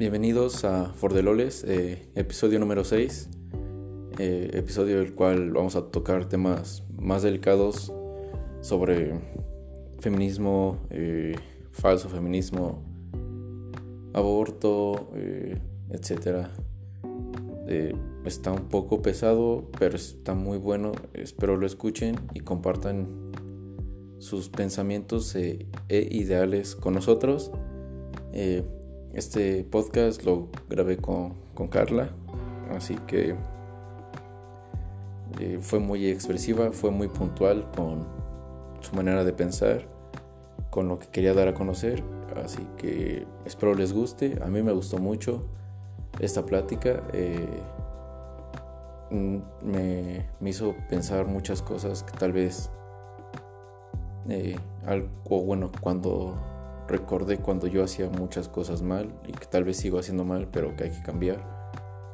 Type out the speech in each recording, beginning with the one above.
Bienvenidos a Fordeloles, eh, episodio número 6, eh, episodio del cual vamos a tocar temas más delicados sobre feminismo, eh, falso feminismo, aborto, etc. está un poco pesado, pero está muy bueno. Espero lo escuchen y compartan sus pensamientos e ideales con nosotros. Este podcast lo grabé con, Carla, así que eh, fue muy expresiva, fue muy puntual con su manera de pensar, con lo que quería dar a conocer, así que espero les guste, a mí me gustó mucho esta plática, eh, me, hizo pensar muchas cosas que tal vez, eh, algo bueno, cuando recordé cuando yo hacía muchas cosas mal y que tal vez sigo haciendo mal, pero que hay que cambiar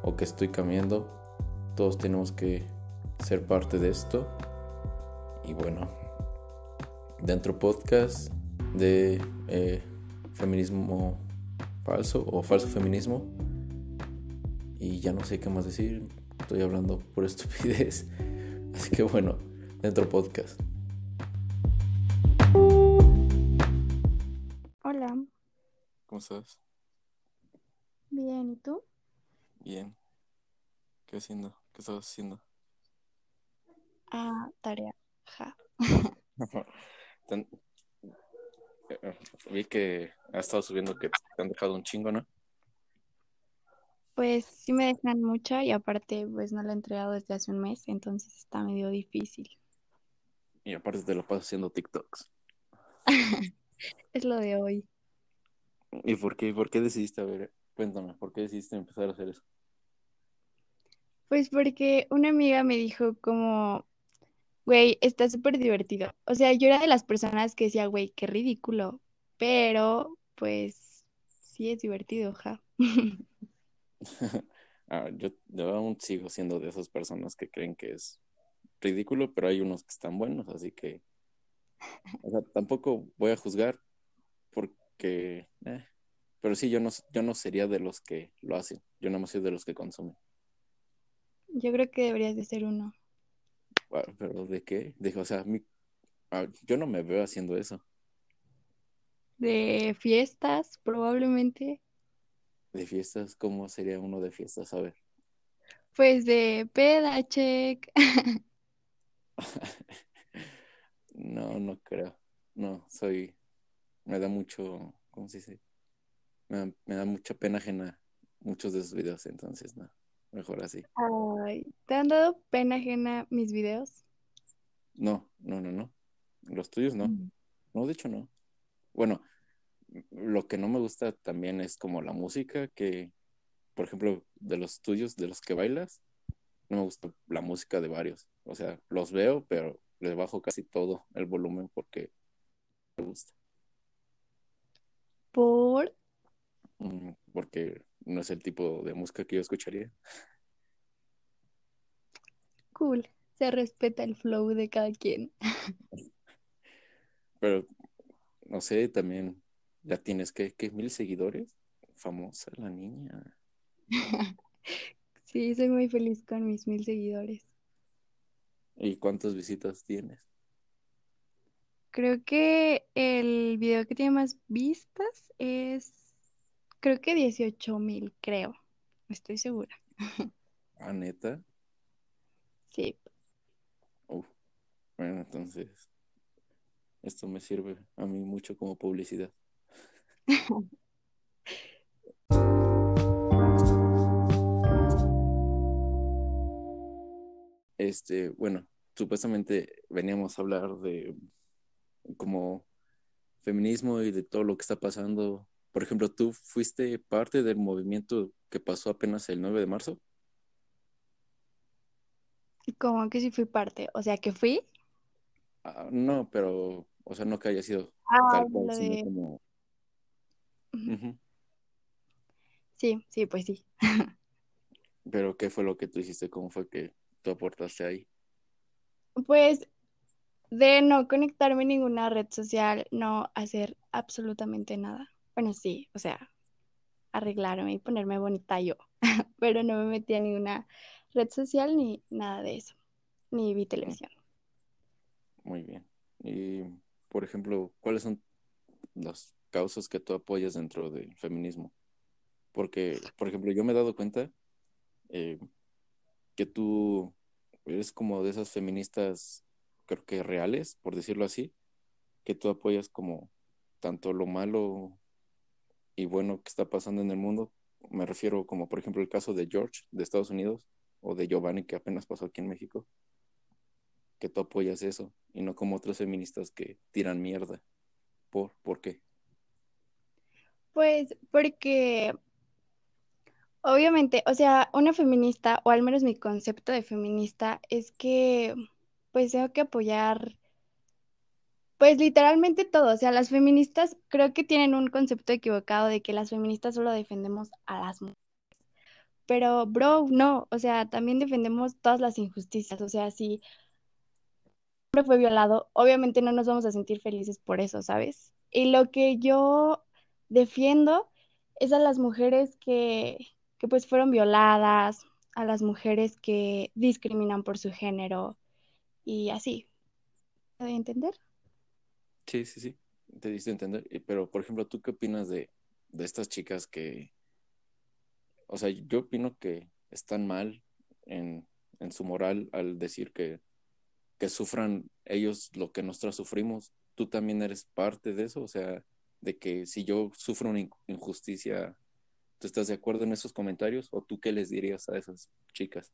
o que estoy cambiando. Todos tenemos que ser parte de esto. Y bueno, dentro podcast de eh, feminismo falso o falso feminismo. Y ya no sé qué más decir. Estoy hablando por estupidez. Así que bueno, dentro podcast. ¿Cómo estás? Bien, ¿y tú? Bien. ¿Qué haciendo? ¿Qué estás haciendo? Ah, tarea. Ja. Eh, vi que has estado subiendo que te han dejado un chingo, ¿no? Pues sí me dejan mucha y aparte pues no la he entregado desde hace un mes, entonces está medio difícil. Y aparte te lo pasas haciendo TikToks. es lo de hoy. ¿Y por qué, por qué decidiste, a ver, cuéntame, por qué decidiste empezar a hacer eso? Pues porque una amiga me dijo como, güey, está súper divertido. O sea, yo era de las personas que decía, güey, qué ridículo, pero pues sí es divertido, ja. ah, yo, yo aún sigo siendo de esas personas que creen que es ridículo, pero hay unos que están buenos, así que, o sea, tampoco voy a juzgar porque, eh, pero sí, yo no, yo no sería de los que lo hacen, yo no más soy de los que consumen. Yo creo que deberías de ser uno. ¿Pero de qué? De, o sea, ah, yo no me veo haciendo eso. De fiestas, probablemente. ¿De fiestas? ¿Cómo sería uno de fiestas? A ver. Pues de peda, check. no, no creo. No, soy me da mucho, ¿cómo se dice? Me da, mucha pena ajena muchos de esos videos, entonces no, mejor así. Ay, ¿te han dado pena ajena mis videos? No, no, no, no. Los tuyos no. Mm. No, de hecho no. Bueno, lo que no me gusta también es como la música, que, por ejemplo, de los tuyos, de los que bailas, no me gusta la música de varios. O sea, los veo, pero les bajo casi todo el volumen porque me gusta. ¿Por? Mm, porque no es el tipo de música que yo escucharía. Cool. Se respeta el flow de cada quien. Pero, no sé, también ya tienes que, ¿qué? ¿Mil seguidores? Famosa la niña. sí, soy muy feliz con mis mil seguidores. ¿Y cuántas visitas tienes? Creo que el video que tiene más vistas es, creo que 18 mil, creo. Estoy segura. ¿Ah, neta? Sí. bueno, entonces, esto me sirve a mí mucho como publicidad. este, bueno, supuestamente veníamos a hablar de como feminismo y de todo lo que está pasando. Por ejemplo, ¿tú fuiste parte del movimiento que pasó apenas el 9 de marzo? ¿Cómo que sí fui parte? O sea, que fui. Ah, no, pero, o sea, no que haya sido ah, tal cual, sino como... Sí, sí, pues sí. pero, ¿qué fue lo que tú hiciste? ¿Cómo fue que tú aportaste ahí? Pues de no conectarme en ninguna red social, no hacer absolutamente nada. Bueno, sí, o sea, arreglarme y ponerme bonita yo, pero no me metí a ninguna red social ni nada de eso, ni vi televisión. Muy bien. Y, por ejemplo, ¿cuáles son las causas que tú apoyas dentro del feminismo? Porque, por ejemplo, yo me he dado cuenta eh, que tú eres como de esas feministas, creo que reales, por decirlo así, que tú apoyas como tanto lo malo y bueno que está pasando en el mundo. Me refiero como, por ejemplo, el caso de George de Estados Unidos o de Giovanni que apenas pasó aquí en México que tú apoyas eso y no como otras feministas que tiran mierda. ¿Por, ¿Por qué? Pues porque obviamente, o sea, una feminista, o al menos mi concepto de feminista, es que pues tengo que apoyar, pues literalmente todo. O sea, las feministas creo que tienen un concepto equivocado de que las feministas solo defendemos a las mujeres. Pero, bro, no, o sea, también defendemos todas las injusticias. O sea, si fue violado, obviamente no nos vamos a sentir felices por eso, ¿sabes? Y lo que yo defiendo es a las mujeres que, que pues fueron violadas, a las mujeres que discriminan por su género y así. ¿Me entender? Sí, sí, sí, te diste a entender. Pero, por ejemplo, ¿tú qué opinas de, de estas chicas que, o sea, yo opino que están mal en, en su moral al decir que que sufran ellos lo que nosotros sufrimos, tú también eres parte de eso, o sea, de que si yo sufro una injusticia, ¿tú estás de acuerdo en esos comentarios o tú qué les dirías a esas chicas?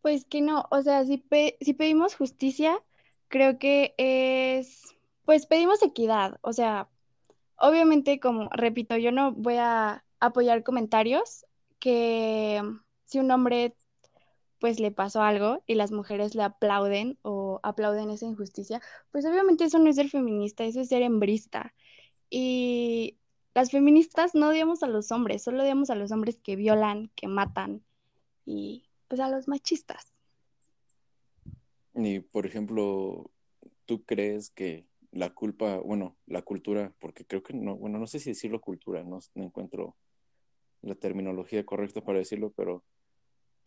Pues que no, o sea, si, si pedimos justicia, creo que es, pues pedimos equidad, o sea, obviamente como, repito, yo no voy a apoyar comentarios que si un hombre pues le pasó algo y las mujeres le aplauden o aplauden esa injusticia, pues obviamente eso no es ser feminista, eso es ser hembrista. Y las feministas no odiamos a los hombres, solo odiamos a los hombres que violan, que matan y pues a los machistas. Y por ejemplo, ¿tú crees que la culpa, bueno, la cultura, porque creo que no, bueno, no sé si decirlo cultura, no, no encuentro la terminología correcta para decirlo, pero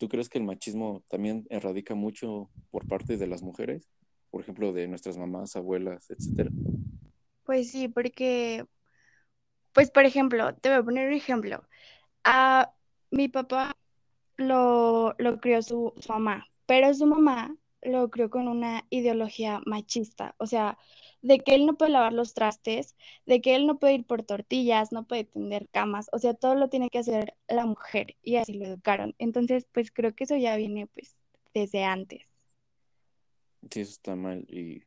¿Tú crees que el machismo también erradica mucho por parte de las mujeres? Por ejemplo, de nuestras mamás, abuelas, etcétera. Pues sí, porque, pues por ejemplo, te voy a poner un ejemplo. A mi papá lo, lo crió su, su mamá, pero su mamá lo crió con una ideología machista. O sea, de que él no puede lavar los trastes, de que él no puede ir por tortillas, no puede tender camas, o sea, todo lo tiene que hacer la mujer y así lo educaron. Entonces, pues creo que eso ya viene pues desde antes. Sí, eso está mal y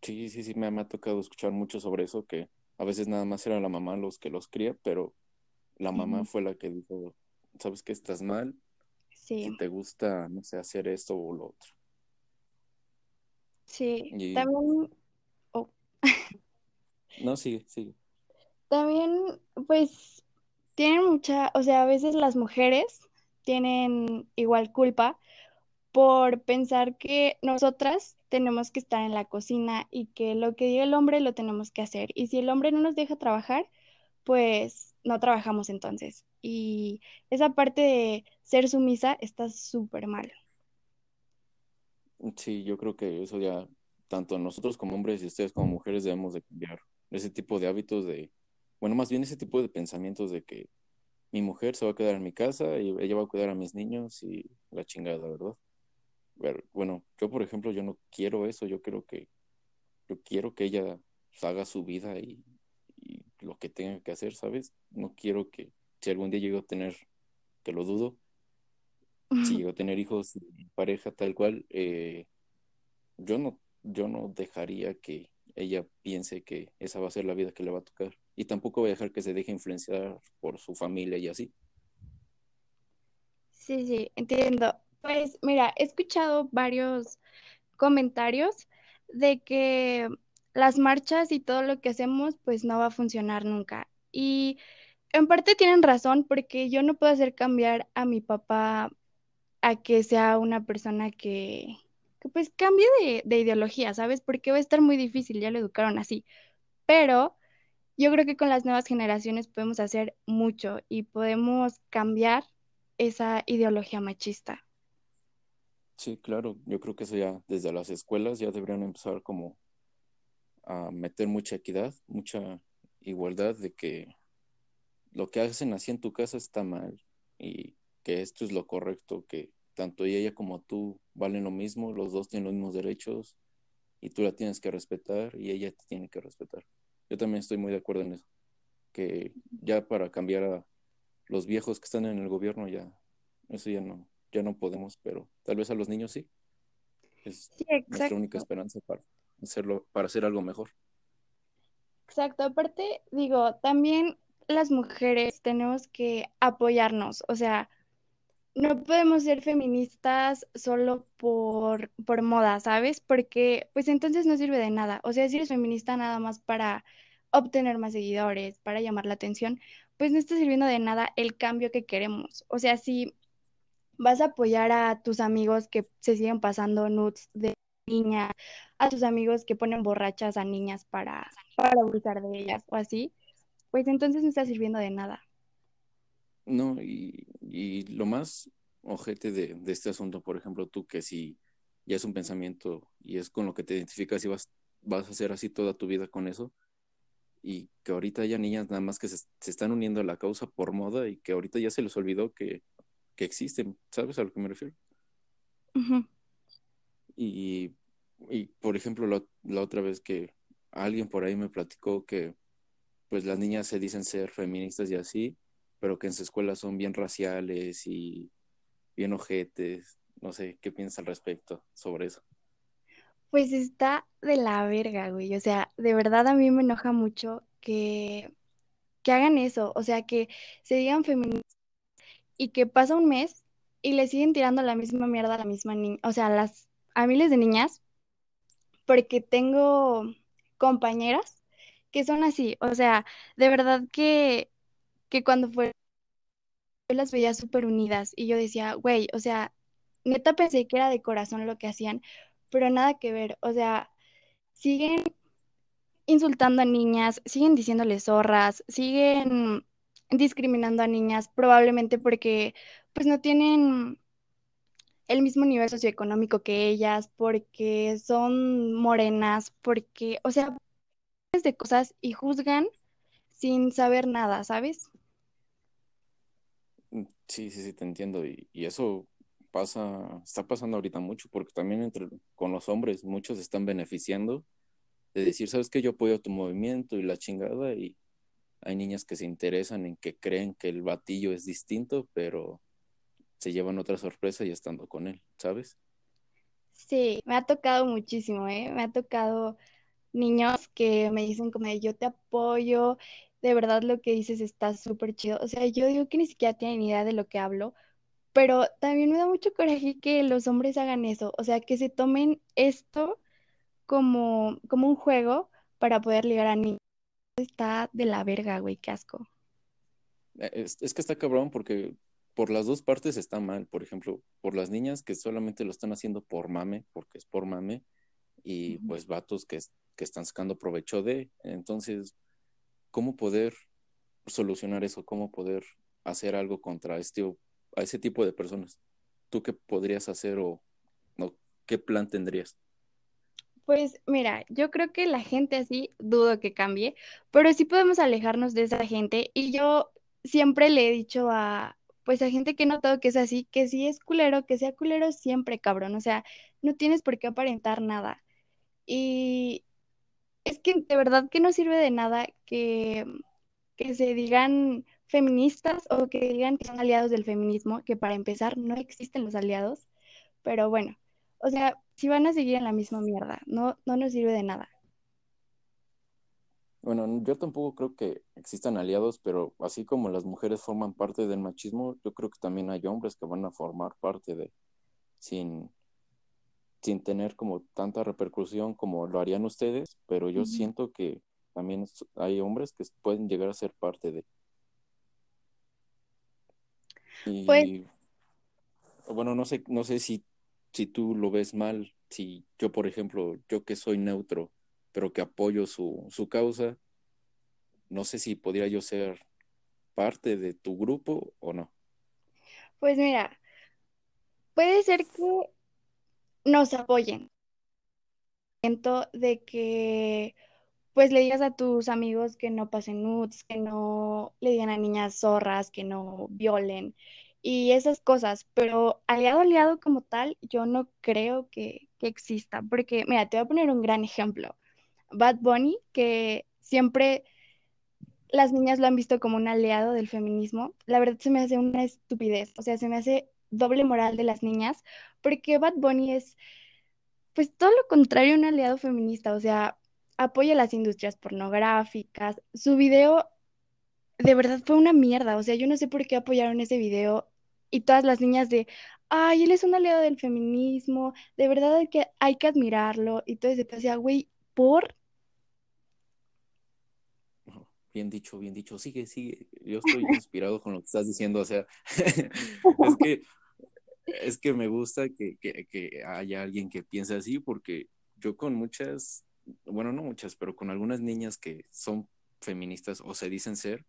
sí, sí, sí, me, ha tocado escuchar mucho sobre eso, que a veces nada más era la mamá los que los cría, pero la mamá fue la que dijo, ¿sabes que estás mal? Sí. Si te gusta, no sé, hacer esto o lo otro. Sí, también no, sigue, sigue. También, pues, tienen mucha, o sea, a veces las mujeres tienen igual culpa por pensar que nosotras tenemos que estar en la cocina y que lo que diga el hombre lo tenemos que hacer. Y si el hombre no nos deja trabajar, pues no trabajamos entonces. Y esa parte de ser sumisa está súper mal. Sí, yo creo que eso ya tanto nosotros como hombres y ustedes como mujeres debemos de cambiar ese tipo de hábitos de, bueno, más bien ese tipo de pensamientos de que mi mujer se va a quedar en mi casa y ella va a cuidar a mis niños y la chingada, ¿verdad? bueno, yo por ejemplo, yo no quiero eso, yo quiero que, yo quiero que ella haga su vida y, y lo que tenga que hacer, ¿sabes? No quiero que si algún día llego a tener, que lo dudo, si llego a tener hijos pareja tal cual, eh, yo no yo no dejaría que ella piense que esa va a ser la vida que le va a tocar. Y tampoco voy a dejar que se deje influenciar por su familia y así. Sí, sí, entiendo. Pues mira, he escuchado varios comentarios de que las marchas y todo lo que hacemos pues no va a funcionar nunca. Y en parte tienen razón porque yo no puedo hacer cambiar a mi papá a que sea una persona que, pues cambie de, ideología, ¿sabes? Porque va a estar muy difícil, ya lo educaron así. Pero yo creo que con las nuevas generaciones podemos hacer mucho y podemos cambiar esa ideología machista. Sí, claro, yo creo que eso ya desde las escuelas ya deberían empezar como a meter mucha equidad, mucha igualdad de que lo que hacen así en tu casa está mal y que esto es lo correcto, que tanto ella como tú valen lo mismo, los dos tienen los mismos derechos y tú la tienes que respetar y ella te tiene que respetar. Yo también estoy muy de acuerdo en eso, que ya para cambiar a los viejos que están en el gobierno ya, eso ya no, ya no podemos, pero tal vez a los niños sí. Es nuestra única esperanza para hacerlo, para hacer algo mejor. Exacto, aparte, digo, también las mujeres tenemos que apoyarnos, o sea, no podemos ser feministas solo por, por moda, ¿sabes? Porque pues entonces no sirve de nada. O sea, si eres feminista nada más para obtener más seguidores, para llamar la atención, pues no está sirviendo de nada el cambio que queremos. O sea, si vas a apoyar a tus amigos que se siguen pasando nudes de niñas, a tus amigos que ponen borrachas a niñas para, para abusar de ellas o así, pues entonces no está sirviendo de nada. No, y, y lo más ojete de, de, este asunto, por ejemplo, tú que si ya es un pensamiento y es con lo que te identificas y vas, vas a hacer así toda tu vida con eso, y que ahorita haya niñas nada más que se, se están uniendo a la causa por moda y que ahorita ya se les olvidó que, que existen, ¿sabes a lo que me refiero? y, y, por ejemplo, la, la otra vez que alguien por ahí me platicó que pues las niñas se dicen ser feministas y así, pero que en su escuela son bien raciales y bien ojetes. No sé, ¿qué piensas al respecto sobre eso? Pues está de la verga, güey. O sea, de verdad a mí me enoja mucho que, que hagan eso. O sea, que se digan feministas y que pasa un mes y le siguen tirando la misma mierda a la misma niña. O sea, las, a miles de niñas, porque tengo compañeras que son así. O sea, de verdad que, que cuando fue, yo las veía súper unidas y yo decía, güey, o sea, neta pensé que era de corazón lo que hacían, pero nada que ver. O sea, siguen insultando a niñas, siguen diciéndoles zorras, siguen discriminando a niñas, probablemente porque pues no tienen el mismo nivel socioeconómico que ellas, porque son morenas, porque, o sea, de cosas y juzgan sin saber nada, ¿sabes? Sí, sí, sí, te entiendo. Y, y, eso pasa, está pasando ahorita mucho, porque también entre, con los hombres muchos están beneficiando de decir, ¿sabes qué? Yo apoyo tu movimiento y la chingada, y hay niñas que se interesan en que creen que el batillo es distinto, pero se llevan otra sorpresa y estando con él, ¿sabes? Sí, me ha tocado muchísimo, ¿eh? Me ha tocado niños que me dicen como de yo te apoyo, de verdad lo que dices está súper chido. O sea, yo digo que ni siquiera tienen idea de lo que hablo, pero también me da mucho coraje que los hombres hagan eso, o sea, que se tomen esto como, como un juego para poder ligar a niños. Está de la verga, güey, qué asco. Eh, es, es que está cabrón porque por las dos partes está mal. Por ejemplo, por las niñas que solamente lo están haciendo por mame, porque es por mame, y pues vatos que, que están sacando provecho de. Entonces, ¿cómo poder solucionar eso? ¿Cómo poder hacer algo contra este, a ese tipo de personas? ¿Tú qué podrías hacer o qué plan tendrías? Pues mira, yo creo que la gente así dudo que cambie, pero sí podemos alejarnos de esa gente y yo siempre le he dicho a, pues a gente que he notado que es así, que si es culero, que sea culero siempre, cabrón, o sea, no tienes por qué aparentar nada. Y es que de verdad que no sirve de nada que, que se digan feministas o que digan que son aliados del feminismo, que para empezar no existen los aliados, pero bueno, o sea, si van a seguir en la misma mierda, no, no nos sirve de nada. Bueno, yo tampoco creo que existan aliados, pero así como las mujeres forman parte del machismo, yo creo que también hay hombres que van a formar parte de, sin, sin tener como tanta repercusión como lo harían ustedes, pero yo uh -huh. siento que también hay hombres que pueden llegar a ser parte de. Y pues, bueno, no sé, no sé si, si tú lo ves mal, si yo, por ejemplo, yo que soy neutro, pero que apoyo su, su causa, no sé si podría yo ser parte de tu grupo o no. Pues mira, puede ser que nos apoyen. De que pues le digas a tus amigos que no pasen nudes, que no le digan a niñas zorras, que no violen y esas cosas, pero aliado aliado como tal, yo no creo que, que exista, porque mira, te voy a poner un gran ejemplo. Bad Bunny, que siempre las niñas lo han visto como un aliado del feminismo, la verdad se me hace una estupidez, o sea, se me hace doble moral de las niñas, porque Bad Bunny es, pues todo lo contrario, un aliado feminista, o sea, apoya las industrias pornográficas. Su video de verdad fue una mierda, o sea, yo no sé por qué apoyaron ese video y todas las niñas de, ay, él es un aliado del feminismo, de verdad hay que, hay que admirarlo y todo ese, o sea, güey, ¿por? Bien dicho, bien dicho. Sigue, sigue. Yo estoy inspirado con lo que estás diciendo. O sea, es que es que me gusta que, que, haya alguien que piense así, porque yo con muchas, bueno, no muchas, pero con algunas niñas que son feministas o se dicen ser,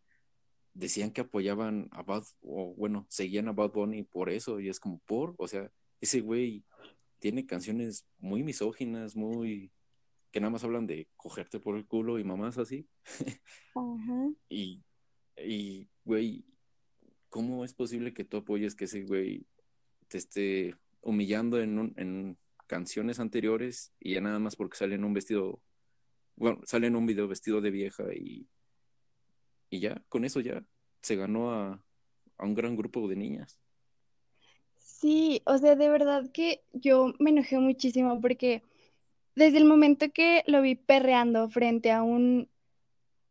decían que apoyaban a Bad, o bueno, seguían a Bad Bunny por eso, y es como por, o sea, ese güey tiene canciones muy misóginas, muy que nada más hablan de cogerte por el culo y mamás así. Y, y, güey, ¿cómo es posible que tú apoyes que ese güey te esté humillando en, en canciones anteriores y ya nada más porque sale en un vestido, bueno, sale en un video vestido de vieja y, y ya, con eso ya se ganó a, a un gran grupo de niñas. Sí, o sea, de verdad que yo me enojé muchísimo porque desde el momento que lo vi perreando frente a un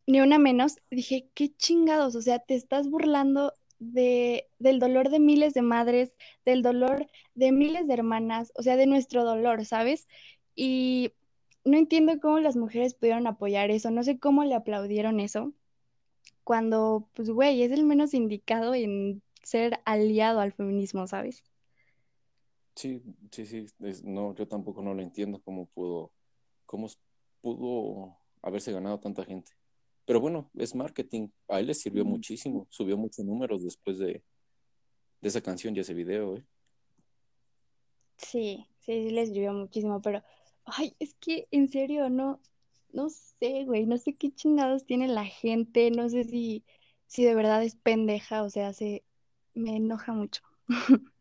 ni una menos, dije, qué chingados, o sea, te estás burlando de, del dolor de miles de madres, del dolor de miles de hermanas, o sea, de nuestro dolor, ¿sabes? Y no entiendo cómo las mujeres pudieron apoyar eso, no sé cómo le aplaudieron eso, cuando, pues, güey, es el menos indicado en ser aliado al feminismo, ¿sabes? Sí, sí, sí, no, yo tampoco no lo entiendo cómo pudo, cómo pudo haberse ganado tanta gente. Pero bueno, es marketing, a él le sirvió muchísimo, subió muchos números después de, de esa canción y ese video, ¿eh? Sí, sí, sí le sirvió muchísimo, pero, ay, es que en serio, no, no sé, güey, no sé qué chingados tiene la gente, no sé si, si de verdad es pendeja, o sea, se, me enoja mucho.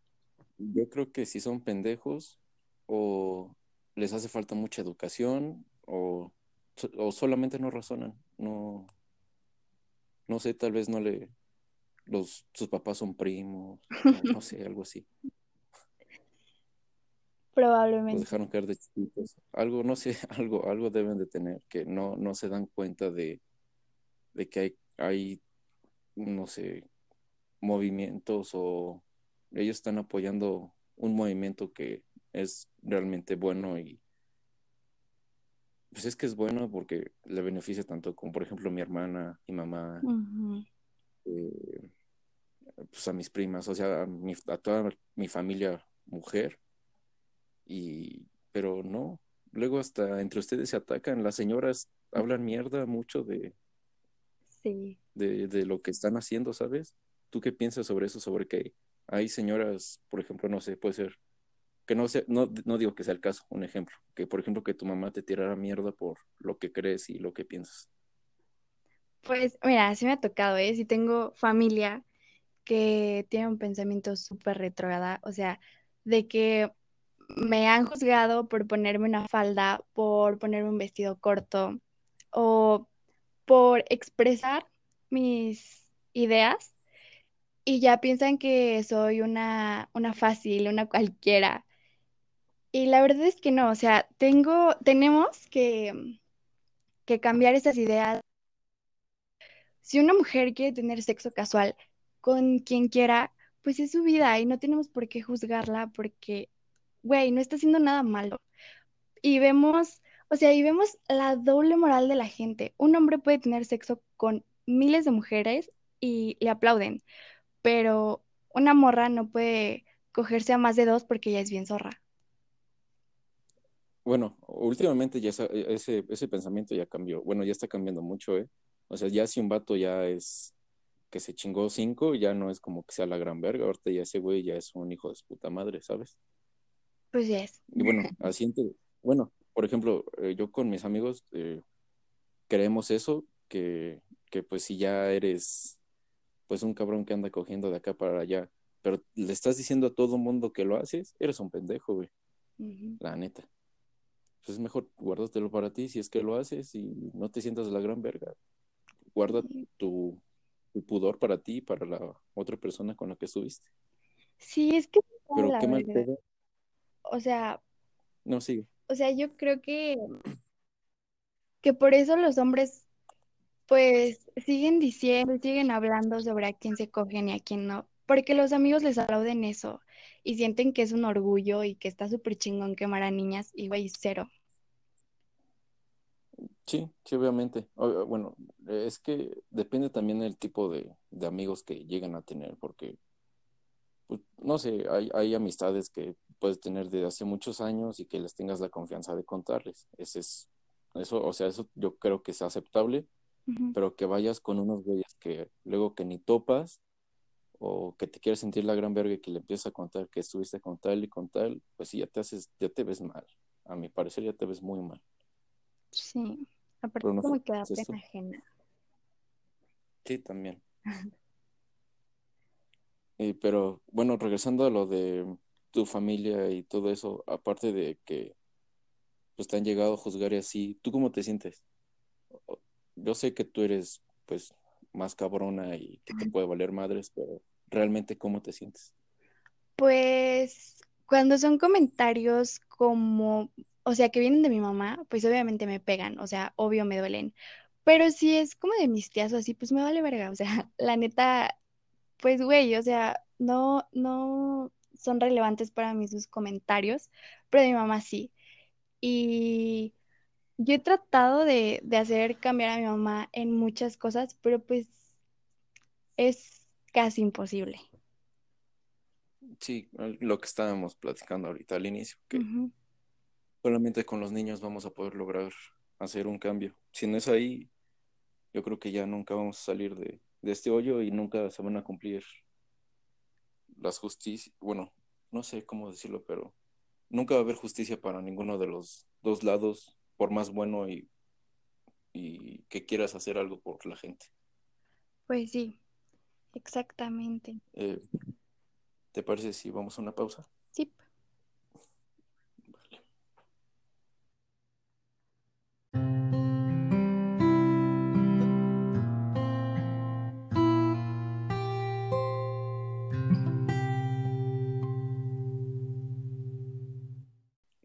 Yo creo que si son pendejos o les hace falta mucha educación o, o solamente no razonan. No, no sé, tal vez no le, los, sus papás son primos, no, sé, algo así. Probablemente. Los dejaron caer de chiquitos. Algo, no sé, algo, algo deben de tener, que no, no se dan cuenta de, de que hay, hay, no sé, movimientos o ellos están apoyando un movimiento que es realmente bueno y pues es que es bueno porque le beneficia tanto como por ejemplo mi hermana, mi mamá, eh, pues a mis primas, o sea, a, mi, a, toda mi familia mujer y pero no, luego hasta entre ustedes se atacan, las señoras hablan mierda mucho de sí. de, de lo que están haciendo, ¿sabes? ¿Tú qué piensas sobre eso? Sobre que hay señoras, por ejemplo, no sé, puede ser, que no sé, no, no digo que sea el caso, un ejemplo, que por ejemplo que tu mamá te tirara mierda por lo que crees y lo que piensas. Pues mira, sí me ha tocado, ¿eh? Sí tengo familia que tiene un pensamiento súper retrógrada, o sea, de que me han juzgado por ponerme una falda, por ponerme un vestido corto o por expresar mis ideas y ya piensan que soy una, una fácil, una cualquiera. Y la verdad es que no, o sea, tengo, tenemos que, que cambiar esas ideas. Si una mujer quiere tener sexo casual con quien quiera, pues es su vida y no tenemos por qué juzgarla porque, güey, no está haciendo nada malo. Y vemos, o sea, y vemos la doble moral de la gente. Un hombre puede tener sexo con miles de mujeres y le aplauden, pero una morra no puede cogerse a más de dos porque ya es bien zorra. Bueno, últimamente ya ese, ese pensamiento ya cambió. Bueno, ya está cambiando mucho, ¿eh? O sea, ya si un vato ya es que se chingó cinco, ya no es como que sea la gran verga. Ahorita ya ese güey ya es un hijo de su puta madre, ¿sabes? Pues ya es. Y bueno, así, bueno, por ejemplo, eh, yo con mis amigos eh, creemos eso, que, que pues si ya eres pues un cabrón que anda cogiendo de acá para allá, pero le estás diciendo a todo mundo que lo haces, eres un pendejo, güey. La neta. Pues es mejor guárdatelo para ti si es que lo haces y no te sientas la gran verga. Guarda tu, pudor para ti y para la otra persona con la que estuviste. Sí, es que... Pero qué mal O sea... No, sigue. O sea, yo creo que... Que por eso los hombres pues siguen diciendo, siguen hablando sobre a quién se cogen y a quién no, porque los amigos les aplauden eso y sienten que es un orgullo y que está súper chingón quemar a niñas y güey, cero. Sí, sí, obviamente. Bueno, es que depende también del tipo de, amigos que llegan a tener, porque, pues, no sé, hay, hay amistades que puedes tener desde hace muchos años y que les tengas la confianza de contarles. Ese es, eso, o sea, eso yo creo que es aceptable, pero que vayas con unos güeyes que luego que ni topas o que te quieres sentir la gran verga y que le empiezas a contar que estuviste con tal y con tal, pues sí, ya te haces, ya te ves mal. A mi parecer ya te ves muy mal. Sí, aparte como que da pena ajena. Sí, también. y, pero bueno, regresando a lo de tu familia y todo eso, aparte de que pues te han llegado a juzgar y así, ¿tú cómo te sientes? Yo sé que tú eres pues más cabrona y que te puede valer madres, pero realmente cómo te sientes? Pues cuando son comentarios como, o sea, que vienen de mi mamá, pues obviamente me pegan, o sea, obvio me duelen. Pero si es como de mis tías o así, pues me vale verga, o sea, la neta, pues güey, o sea, no, no son relevantes para mí sus comentarios, pero de mi mamá sí. Y yo he tratado de, de hacer cambiar a mi mamá en muchas cosas, pero pues es casi imposible. Sí, lo que estábamos platicando ahorita al inicio, que solamente con los niños vamos a poder lograr hacer un cambio. Si no es ahí, yo creo que ya nunca vamos a salir de, este hoyo y nunca se van a cumplir las justicias, bueno, no sé cómo decirlo, pero nunca va a haber justicia para ninguno de los dos lados, por más bueno y, y que quieras hacer algo por la gente. Pues sí, Exactamente. Eh, ¿Te parece si vamos a una pausa? Sí. Vale.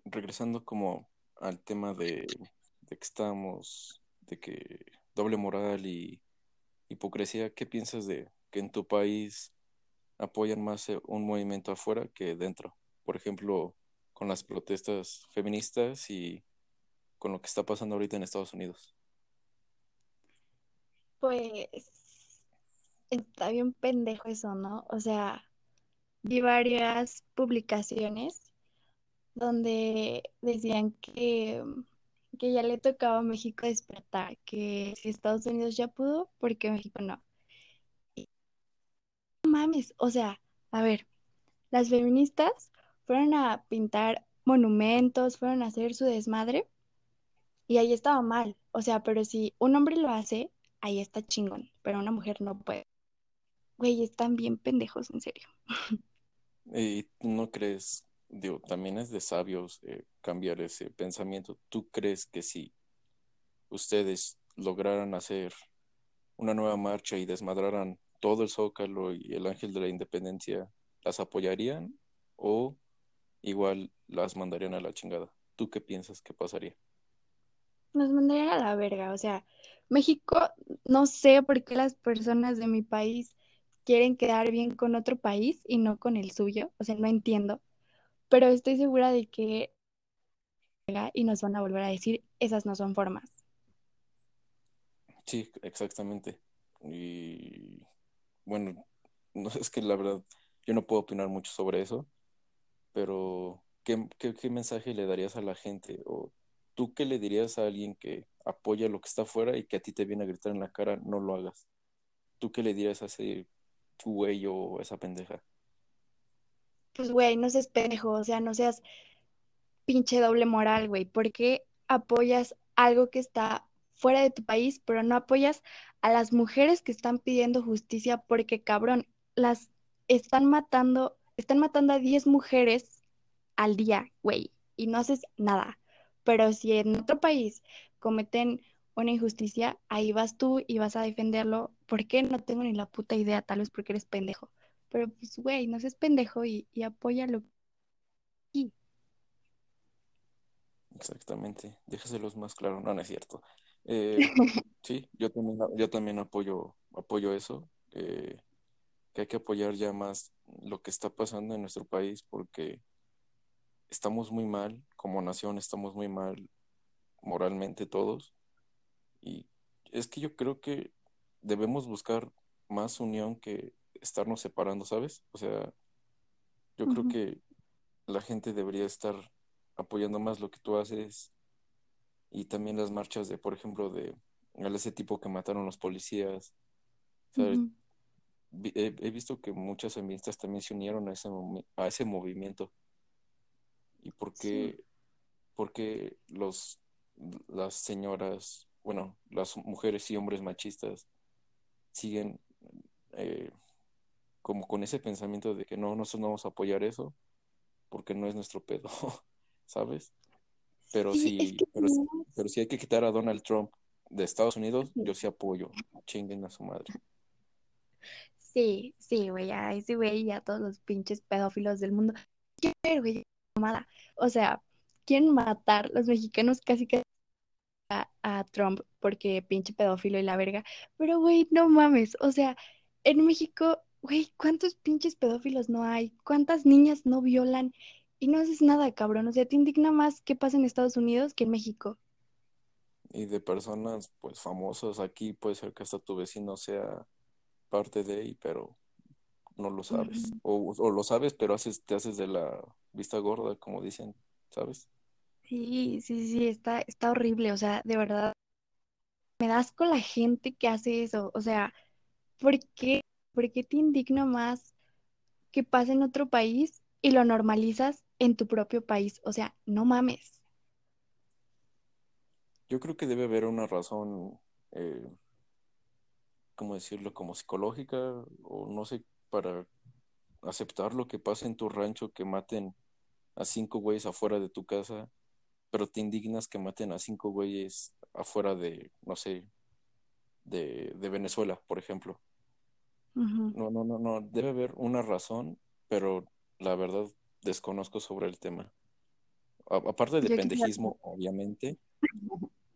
Regresando como al tema de, de que estamos, de que doble moral y hipocresía, ¿qué piensas de, que en tu país apoyan más eh, un movimiento afuera que dentro. Por ejemplo, con las protestas feministas y con lo que está pasando ahorita en Estados Unidos. Pues está bien pendejo eso, ¿no? O sea, vi varias publicaciones donde decían que, que ya le tocaba a México despertar, que si Estados Unidos ya pudo, porque México no mames, o sea, a ver, las feministas fueron a pintar monumentos, fueron a hacer su desmadre y ahí estaba mal. O sea, pero si un hombre lo hace, ahí está chingón, pero una mujer no puede. Güey, están bien pendejos, en serio. ¿Y no crees, digo, también es de sabios eh, cambiar ese pensamiento? ¿Tú crees que si ustedes lograran hacer una nueva marcha y desmadraran todo el Zócalo y el Ángel de la Independencia las apoyarían o igual las mandarían a la chingada? ¿Tú qué piensas que pasaría? Nos mandarían a la verga, o sea, México, no sé por qué las personas de mi país quieren quedar bien con otro país y no con el suyo, o sea, no entiendo, pero estoy segura de que y nos van a volver a decir, esas no son formas. Sí, exactamente. Y bueno, no es que la verdad yo no puedo opinar mucho sobre eso, pero ¿qué, mensaje le darías a la gente? ¿O tú qué le dirías a alguien que apoya lo que está afuera y que a ti te viene a gritar en la cara, no lo hagas. ¿Tú qué le dirías a ese güey o esa pendeja? Pues, güey, no seas pendejo, o sea, no seas pinche doble moral, güey. ¿Por qué apoyas algo que está fuera de tu país, pero no apoyas a las mujeres que están pidiendo justicia? Porque, cabrón, las están matando, están matando a 10 mujeres al día, güey, y no haces nada. Pero si en otro país cometen una injusticia, ahí vas tú y vas a defenderlo. ¿Por qué? No tengo ni la puta idea, tal vez porque eres pendejo. Pero pues, güey, no seas pendejo y, y apóyalo. Y... Exactamente, déjaselos más claro, no, no es cierto. Eh, sí, yo también, yo también apoyo, apoyo eso, eh, que hay que apoyar ya más lo que está pasando en nuestro país porque estamos muy mal, como nación estamos muy mal moralmente todos. Y es que yo creo que debemos buscar más unión que estarnos separando, ¿sabes? O sea, yo creo que la gente debería estar apoyando más lo que tú haces y también las marchas de, por ejemplo, de ese tipo que mataron los policías. he, visto que muchas feministas también se unieron a ese, a ese movimiento. ¿Y por qué, porque los, las señoras, bueno, las mujeres y hombres machistas siguen eh, como con ese pensamiento de que no, nosotros no vamos a apoyar eso porque no es nuestro pedo, ¿sabes? Pero sí, pero, pero, si hay que quitar a Donald Trump de Estados Unidos, yo sí apoyo. Chinguen a su madre. Sí, sí, güey, a ese güey y a todos los pinches pedófilos del mundo. güey, O sea, quieren matar los mexicanos casi que a, a, Trump porque pinche pedófilo y la verga. Pero, güey, no mames. O sea, en México, güey, ¿cuántos pinches pedófilos no hay? ¿Cuántas niñas no violan? Y no haces nada, cabrón. O sea, te indigna más qué pasa en Estados Unidos que en México. Y de personas, pues, famosas aquí, puede ser que hasta tu vecino sea parte de ahí, pero no lo sabes. o, o, lo sabes, pero haces, te haces de la vista gorda, como dicen, ¿sabes? Sí, sí, sí, está, está horrible. O sea, de verdad, me das con la gente que hace eso. O sea, ¿por qué, ¿por qué te indigna más que pase en otro país y lo normalizas en tu propio país? O sea, no mames. Yo creo que debe haber una razón, eh, ¿cómo decirlo? Como psicológica, o no sé, para aceptar lo que pasa en tu rancho, que maten a cinco güeyes afuera de tu casa, pero te indignas que maten a cinco güeyes afuera de, no sé, de, Venezuela, por ejemplo. No, no, no, no, debe haber una razón, pero la verdad desconozco sobre el tema. aparte de pendejismo, obviamente,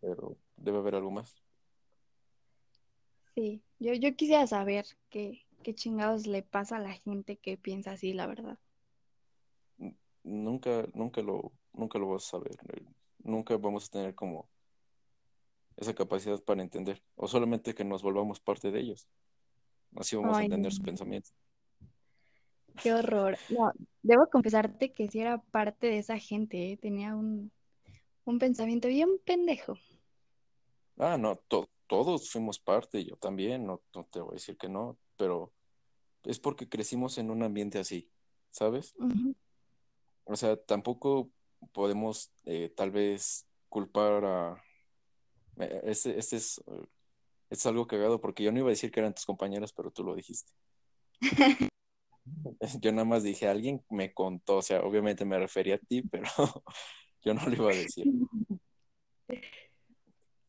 pero debe haber algo más. Sí, yo, yo quisiera saber qué, qué chingados le pasa a la gente que piensa así, la verdad. Nunca, nunca lo, nunca lo vas a saber. Nunca vamos a tener como esa capacidad para entender. O solamente que nos volvamos parte de ellos. Así vamos a entender su pensamiento. Qué horror. No, debo confesarte que si era parte de esa gente, ¿eh? tenía un, un pensamiento bien pendejo. Ah, no, todos fuimos parte, yo también, no, no, te voy a decir que no, pero es porque crecimos en un ambiente así, ¿sabes? O sea, tampoco podemos eh, tal vez culpar a... Este, este es, es algo cagado porque yo no iba a decir que eran tus compañeras, pero tú lo dijiste. yo nada más dije, alguien me contó, o sea, obviamente me refería a ti, pero yo no lo iba a decir.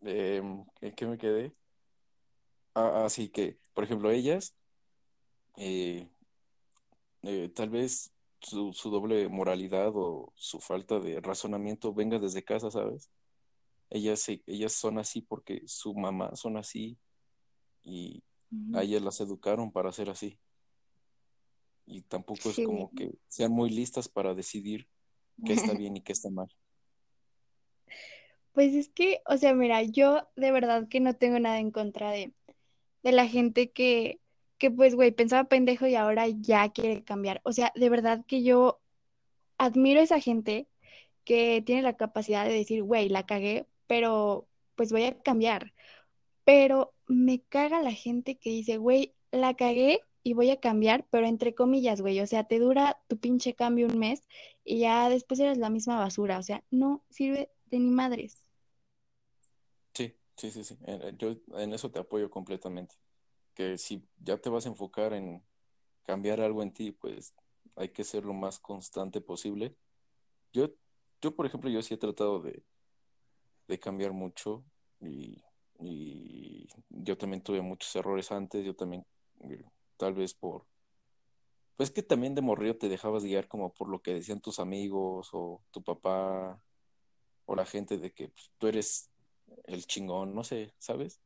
Em, ¿Qué me quedé? Ah, así que, por ejemplo, ellas, tal vez su, su, doble moralidad o su falta de razonamiento venga desde casa, ¿sabes? Ellas, ellas son así porque su mamá son así y a ellas las educaron para ser así. Y tampoco es como que sean muy listas para decidir qué está bien y qué está mal. Pues es que, o sea, mira, yo de verdad que no tengo nada en contra de, de la gente que que pues, güey, pensaba pendejo y ahora ya quiere cambiar. O sea, de verdad que yo admiro a esa gente que tiene la capacidad de decir, güey, la cagué, pero pues voy a cambiar. Pero me caga la gente que dice, güey, la cagué y voy a cambiar, pero entre comillas, güey, o sea, te dura tu pinche cambio un mes y ya después eres la misma basura, o sea, no sirve de ni madres. Sí, sí, sí, sí, yo en eso te apoyo completamente, que si ya te vas a enfocar en cambiar algo en ti, pues hay que ser lo más constante posible. Yo, yo por ejemplo, yo sí he tratado de, de cambiar mucho y, y yo también tuve muchos errores antes, yo también tal vez por... Pues que también de morrillo te dejabas guiar como por lo que decían tus amigos o tu papá o la gente de que pues, tú eres el chingón, no sé, ¿sabes?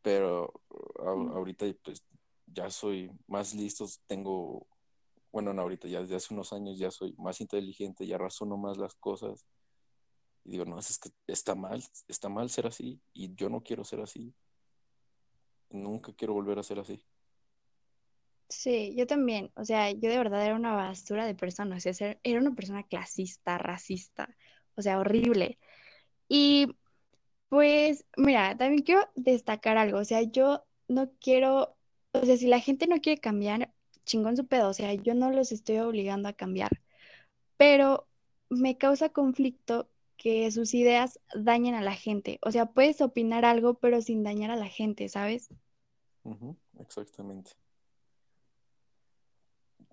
Pero ahorita pues ya soy más listo, tengo, bueno, no ahorita, ya desde hace unos años ya soy más inteligente, ya razono más las cosas. Y digo, no, es que está mal, está mal ser así y yo no quiero ser así. Nunca quiero volver a ser así. Sí, yo también. O sea, yo de verdad era una basura de persona. O sea, era una persona clasista, racista. O sea, horrible. Y pues, mira, también quiero destacar algo. O sea, yo no quiero, o sea, si la gente no quiere cambiar, chingón su pedo. O sea, yo no los estoy obligando a cambiar. Pero me causa conflicto que sus ideas dañen a la gente. O sea, puedes opinar algo, pero sin dañar a la gente, ¿sabes? exactamente.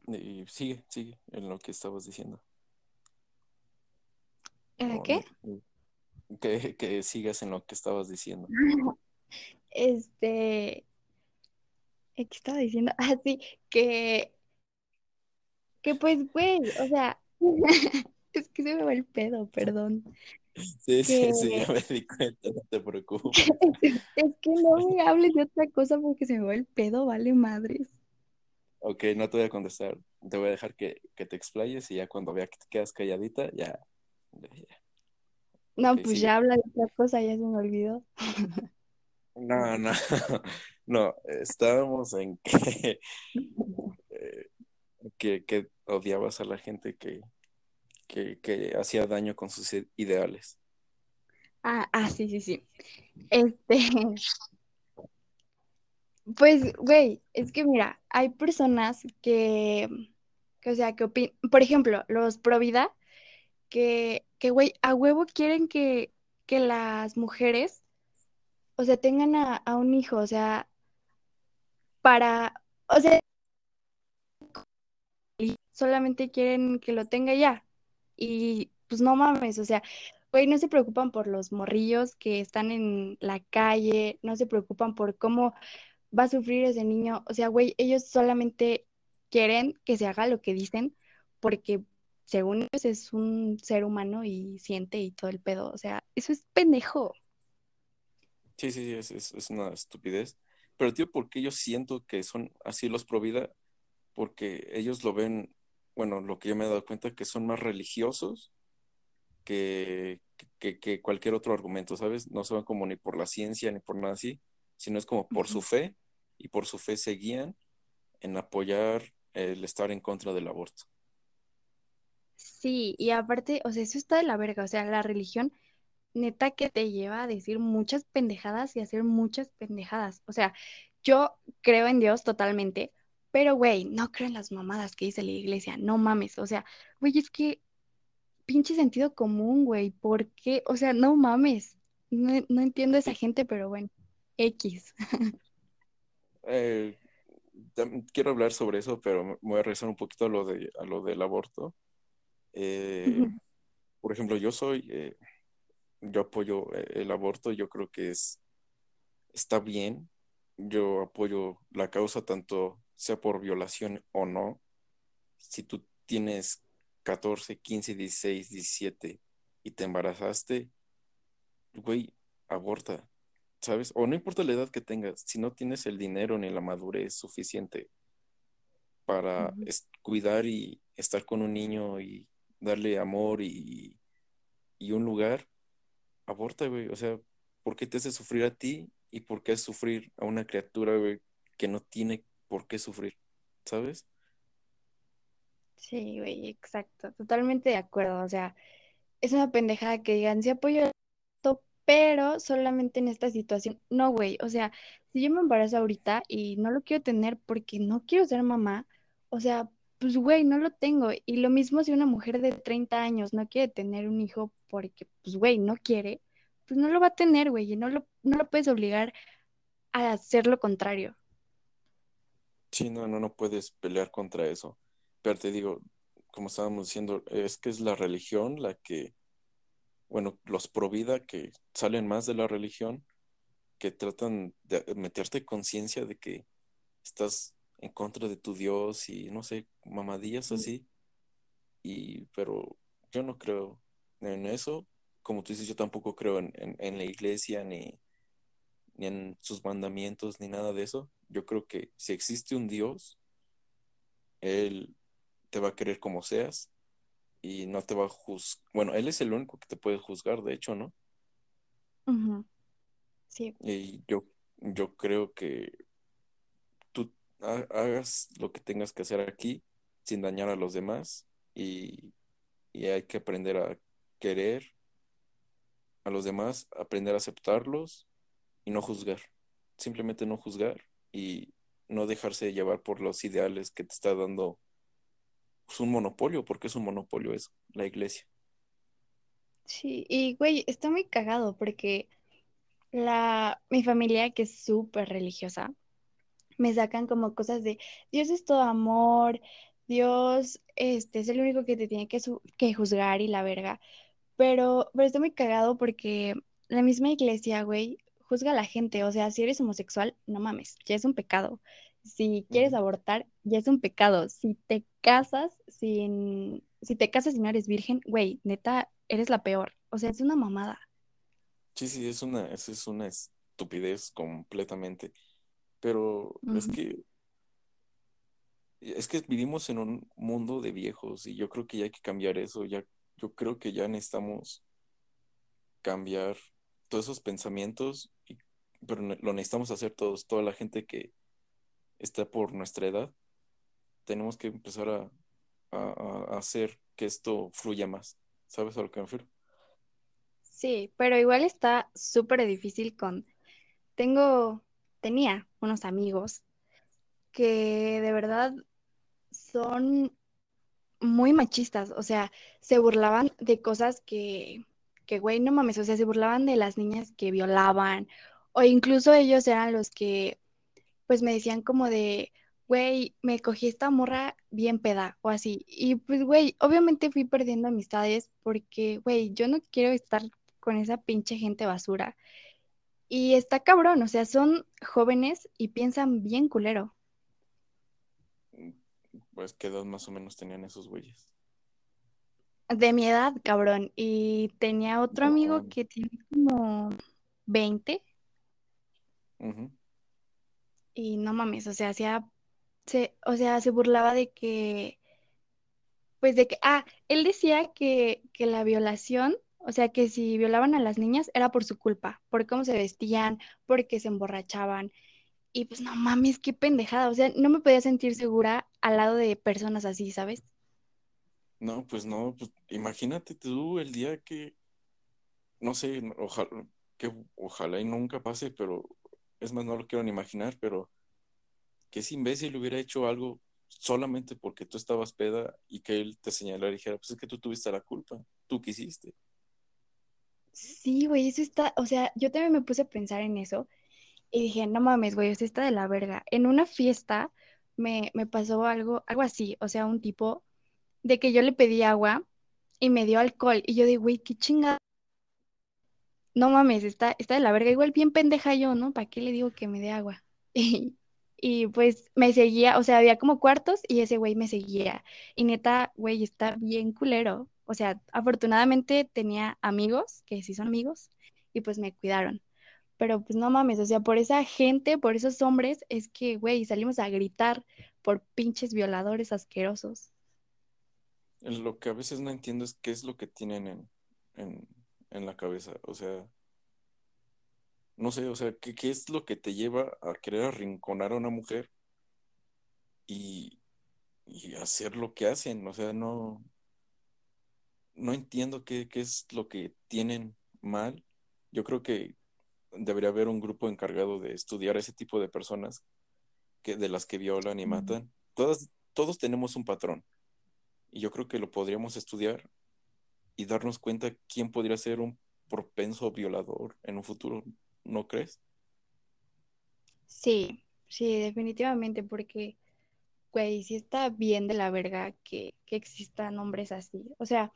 Y sigue, sigue en lo que estabas diciendo. ¿En qué? Que, que sigas en lo que estabas diciendo. Este, ¿qué estaba diciendo? Ah, sí, que, que pues, güey, o sea, Es que se me va el pedo, perdón. Sí, sí, sí, ya me di cuenta, no te preocupes. es que no me hables de otra cosa porque se me va el pedo, vale madres. Ok, no te voy a contestar. Te voy a dejar que, te explayes y ya cuando vea que te quedas calladita, ya. No, pues ya habla de otra cosa, ya se me olvidó. No, no, no, estábamos en que, eh, que, que odiabas a la gente que, que, hacía daño con sus ideales. Ah, ah, sí, sí, sí. Este, pues, güey, es que mira, hay personas que, o sea, que opinan, por ejemplo, los pro vida, que, que, güey, a huevo quieren que, que las mujeres, o sea, tengan a, a un hijo, o sea, para, o sea, solamente quieren que lo tenga ya. Y pues no mames, o sea, güey, no se preocupan por los morrillos que están en la calle, no se preocupan por cómo va a sufrir ese niño. O sea, güey, ellos solamente quieren que se haga lo que dicen porque según ellos es un ser humano y siente y todo el pedo. O sea, eso es pendejo. Sí, sí, sí, es, es, una estupidez. Pero, tío, ¿por qué yo siento que son así los pro vida? Porque ellos lo ven bueno, lo que yo me he dado cuenta que son más religiosos que, que, cualquier otro argumento, ¿sabes? No se van como ni por la ciencia ni por nada así, sino es como por su fe y por su fe se guían en apoyar el estar en contra del aborto. Sí, y aparte, o sea, eso está de la verga, o sea, la religión neta que te lleva a decir muchas pendejadas y a hacer muchas pendejadas. O sea, yo creo en Dios totalmente, pero, güey, no creo en las mamadas que dice la iglesia, no mames, o sea, güey, es que pinche sentido común, güey, ¿por qué? O sea, no mames, no, entiendo a esa gente, pero bueno, X. Eh, quiero hablar sobre eso, pero me voy a regresar un poquito a lo, de, a lo del aborto. Eh, por ejemplo, yo soy, eh, yo apoyo el aborto, yo creo que es, está bien, yo apoyo la causa tanto sea por violación o no, si tú tienes 14, 15, 16, 17 y te embarazaste, güey, aborta, ¿sabes? O no importa la edad que tengas, si no tienes el dinero ni la madurez suficiente para cuidar y estar con un niño y darle amor y, y un lugar, aborta, güey. O sea, ¿por qué te hace sufrir a ti y por qué sufrir a una criatura, güey, que no tiene por qué sufrir, ¿sabes? Sí, güey, exacto, totalmente de acuerdo. O sea, es una pendejada que digan, sí apoyo esto, pero solamente en esta situación. No, güey, o sea, si yo me embarazo ahorita y no lo quiero tener porque no quiero ser mamá, o sea, pues, güey, no lo tengo. Y lo mismo si una mujer de 30 años no quiere tener un hijo porque, pues, güey, no quiere, pues no lo va a tener, güey, y no lo, no lo puedes obligar a hacer lo contrario. Sí, no, no, no puedes pelear contra eso. Pero te digo, como estábamos diciendo, es que es la religión la que, bueno, los pro vida que salen más de la religión, que tratan de meterte conciencia de que estás en contra de tu Dios y no sé, mamadillas así. Y, pero yo no creo en eso. Como tú dices, yo tampoco creo en, en la iglesia ni, ni en sus mandamientos, ni nada de eso. Yo creo que si existe un Dios, Él te va a querer como seas y no te va a juzgar. Bueno, él es el único que te puede juzgar, de hecho, ¿no? Sí. Y yo, yo creo que tú hagas lo que tengas que hacer aquí sin dañar a los demás y, y hay que aprender a querer a los demás, aprender a aceptarlos y no juzgar. Simplemente no juzgar y no dejarse llevar por los ideales que te está dando es un monopolio, porque es un monopolio eso, la iglesia. Sí, y güey, está muy cagado porque la, mi familia, que es súper religiosa, me sacan como cosas de Dios es todo amor, Dios este, es el único que te tiene que, que juzgar y la verga. Pero, pero está muy cagado porque la misma iglesia, güey, juzga a la gente. O sea, si eres homosexual, no mames, ya es un pecado. Si quieres abortar, ya es un pecado. Si te casas sin, si te casas y no eres virgen, güey, neta, eres la peor. O sea, es una mamada. Sí, sí, es una, es, una estupidez completamente. Pero es que es que vivimos en un mundo de viejos y yo creo que ya hay que cambiar eso. Ya, yo creo que ya necesitamos cambiar todos esos pensamientos, pero lo necesitamos hacer todos, toda la gente que, está por nuestra edad, tenemos que empezar a, hacer que esto fluya más. ¿Sabes a lo que me refiero? Sí, pero igual está súper difícil con... Tengo, tenía unos amigos que de verdad son muy machistas, o sea, se burlaban de cosas que, que, güey, no mames, o sea, se burlaban de las niñas que violaban, o incluso ellos eran los que pues me decían como de, güey, me cogí esta morra bien peda o así. Y pues, güey, obviamente fui perdiendo amistades porque, güey, yo no quiero estar con esa pinche gente basura. Y está cabrón, o sea, son jóvenes y piensan bien culero. Pues, ¿qué edad más o menos tenían esos güeyes? De mi edad, cabrón. Y tenía otro amigo que tiene como 20. Y no mames, o sea, hacía, se, o sea, se burlaba de que, pues de que, ah, él decía que, que la violación, o sea, que si violaban a las niñas era por su culpa, por cómo se vestían, porque se emborrachaban. Y pues no mames, qué pendejada, o sea, no me podía sentir segura al lado de personas así, ¿sabes? No, pues no, pues imagínate tú el día que, no sé, ojalá, que ojalá y nunca pase, pero es más, no lo quiero ni imaginar, pero que ese imbécil hubiera hecho algo solamente porque tú estabas peda y que él te señalara y dijera, pues es que tú tuviste la culpa, tú quisiste. Sí, güey, eso está, o sea, yo también me puse a pensar en eso y dije, no mames, güey, eso está de la verga. En una fiesta me, me pasó algo, algo así, o sea, un tipo de que yo le pedí agua y me dio alcohol y yo digo, güey, qué chingada no mames, está, está de la verga. Igual bien pendeja yo, ¿no? ¿Para qué le digo que me dé agua? Y, pues me seguía, o sea, había como cuartos y ese güey me seguía. Y neta, güey, está bien culero. O sea, afortunadamente tenía amigos, que sí son amigos, y pues me cuidaron. Pero pues no mames, o sea, por esa gente, por esos hombres, es que, güey, salimos a gritar por pinches violadores asquerosos. Lo que a veces no entiendo es qué es lo que tienen en en la cabeza. O sea, no sé, o sea, ¿qué, es lo que te lleva a querer arrinconar a una mujer y, y hacer lo que hacen? O sea, no. no entiendo qué, qué es lo que tienen mal. Yo creo que debería haber un grupo encargado de estudiar ese tipo de personas que, de las que violan y matan. Todas, todos tenemos un patrón. Y yo creo que lo podríamos estudiar y darnos cuenta quién podría ser un propenso violador en un futuro, ¿no crees? Sí, sí, definitivamente, porque, güey, sí está bien de la verga que, que existan hombres así. O sea,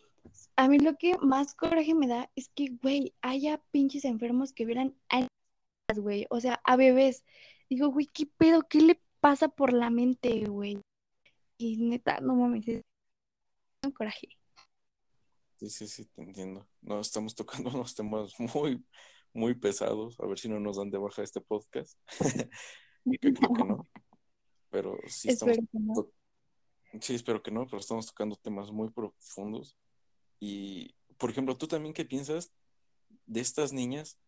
a mí lo que más coraje me da es que, güey, haya pinches enfermos que vieran a güey, o sea, a bebés. Digo, güey, ¿qué pedo? ¿Qué le pasa por la mente, güey? Y neta, no mames, es un coraje. Sí, sí, sí, te entiendo. No, estamos tocando unos temas muy, muy pesados. A ver si no nos dan de baja este podcast. que creo que no. Pero sí estamos. Espero que no. Sí, espero que no, pero estamos tocando temas muy profundos. Y, por ejemplo, ¿tú también qué piensas de estas niñas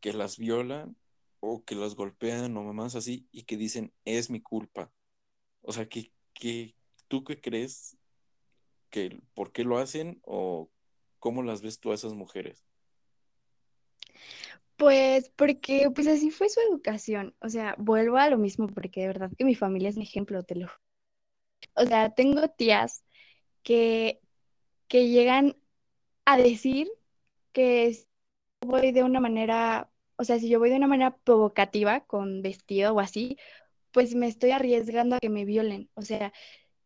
que las violan o que las golpean o mamás así y que dicen, es mi culpa? O sea, que, que, ¿tú qué crees? ¿Por qué lo hacen o cómo las ves tú a esas mujeres? Pues porque, pues así fue su educación. O sea, vuelvo a lo mismo porque de verdad que mi familia es mi ejemplo, te lo. O sea, tengo tías que, que llegan a decir que voy de una manera, o sea, si yo voy de una manera provocativa con vestido o así, pues me estoy arriesgando a que me violen. O sea,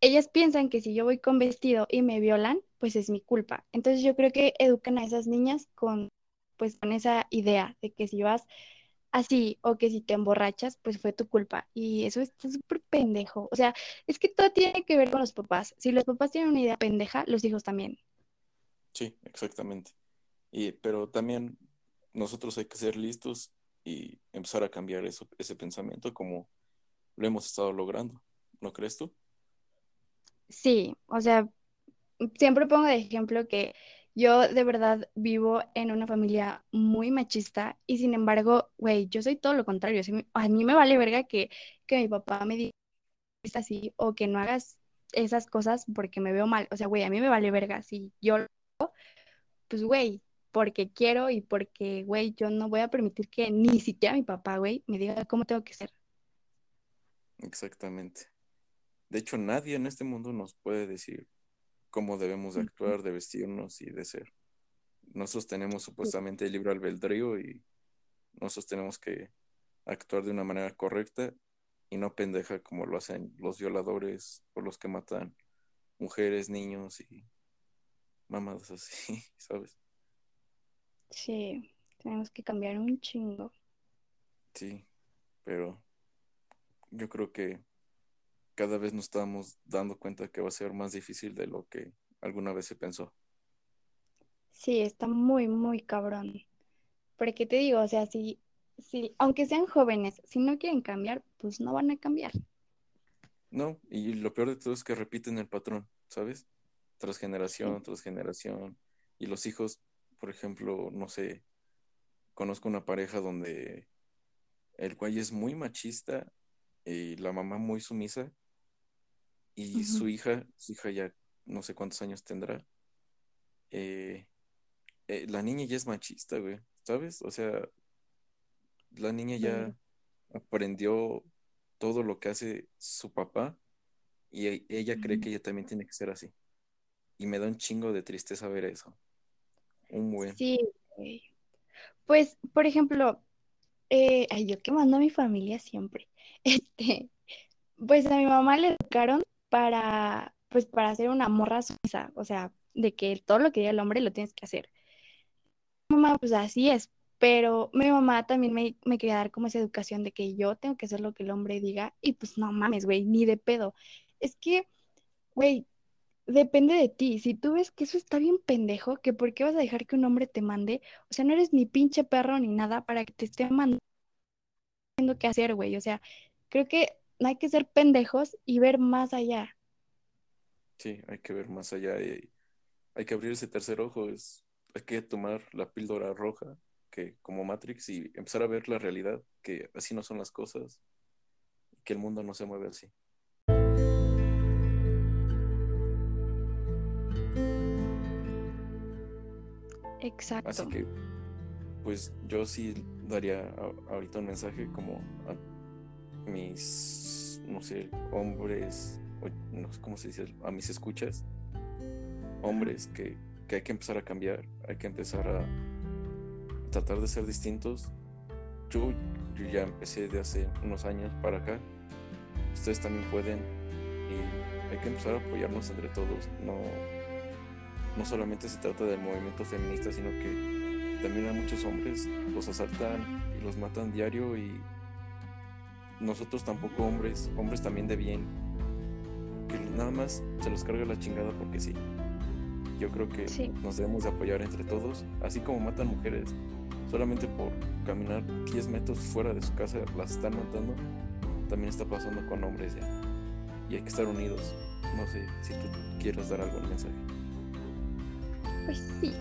ellas piensan que si yo voy con vestido y me violan, pues es mi culpa. Entonces yo creo que educan a esas niñas con, pues con esa idea de que si vas así o que si te emborrachas, pues fue tu culpa. Y eso está súper pendejo. O sea, es que todo tiene que ver con los papás. Si los papás tienen una idea pendeja, los hijos también. Sí, exactamente. Y, pero también nosotros hay que ser listos y empezar a cambiar eso, ese pensamiento como lo hemos estado logrando. ¿No crees tú? Sí, o sea, siempre pongo de ejemplo que yo de verdad vivo en una familia muy machista y sin embargo, güey, yo soy todo lo contrario. A mí me vale verga que, que mi papá me diga así o que no hagas esas cosas porque me veo mal. O sea, güey, a mí me vale verga. Si yo, lo hago, pues, güey, porque quiero y porque, güey, yo no voy a permitir que ni siquiera mi papá, güey, me diga cómo tengo que ser. Exactamente. De hecho, nadie en este mundo nos puede decir cómo debemos de actuar, de vestirnos y de ser. Nosotros tenemos supuestamente el libre albedrío y nosotros tenemos que actuar de una manera correcta y no pendeja como lo hacen los violadores o los que matan mujeres, niños y mamadas así, ¿sabes? Sí, tenemos que cambiar un chingo. Sí, pero yo creo que cada vez nos estamos dando cuenta que va a ser más difícil de lo que alguna vez se pensó. Sí, está muy, muy cabrón. Porque te digo, o sea, si, si, aunque sean jóvenes, si no quieren cambiar, pues no van a cambiar. No, y lo peor de todo es que repiten el patrón, ¿sabes? Tras generación, tras generación. Y los hijos, por ejemplo, no sé, conozco una pareja donde el güey es muy machista y la mamá muy sumisa y su hija, su hija ya no sé cuántos años tendrá. Eh, eh, la niña ya es machista, güey, ¿sabes? O sea, la niña ya aprendió todo lo que hace su papá y e, ella cree que ella también tiene que ser así. Y me da un chingo de tristeza ver eso. Un buen. Sí. Pues, por ejemplo, eh, ay, yo que mando a mi familia siempre. Este, pues a mi mamá le educaron para, pues, para hacer una morra sumisa, o sea, de que todo lo que diga el hombre lo tienes que hacer. Mamá, pues así es, pero mi mamá también me, me quería dar como esa educación de que yo tengo que hacer lo que el hombre diga y pues no mames, güey, ni de pedo. Es que, güey, depende de ti. Si tú ves que eso está bien pendejo, que por qué vas a dejar que un hombre te mande, o sea, no eres ni pinche perro ni nada para que te esté mandando qué hacer, güey. O sea, creo que no hay que ser pendejos y ver más allá. Sí, hay que ver más allá y hay que abrir ese tercer ojo. Es, hay que tomar la píldora roja, que como Matrix, y empezar a ver la realidad, que así no son las cosas, que el mundo no se mueve así. Exacto. Así que, pues yo sí daría ahorita un mensaje como a mis, no sé, hombres, no sé cómo se dice, a mis escuchas, hombres que, que hay que empezar a cambiar, hay que empezar a tratar de ser distintos. Yo, yo ya empecé de hace unos años para acá. Ustedes también pueden y hay que empezar a apoyarnos entre todos. No, no solamente se trata del movimiento feminista, sino que también hay muchos hombres los asaltan y los matan diario y nosotros tampoco hombres, hombres también de bien, que nada más se los carga la chingada porque sí. Yo creo que nos debemos de apoyar entre todos, así como matan mujeres, solamente por caminar 10 metros fuera de su casa las están matando, también está pasando con hombres ya. Y hay que estar unidos. No sé si tú quieres dar algún mensaje. Pues sí,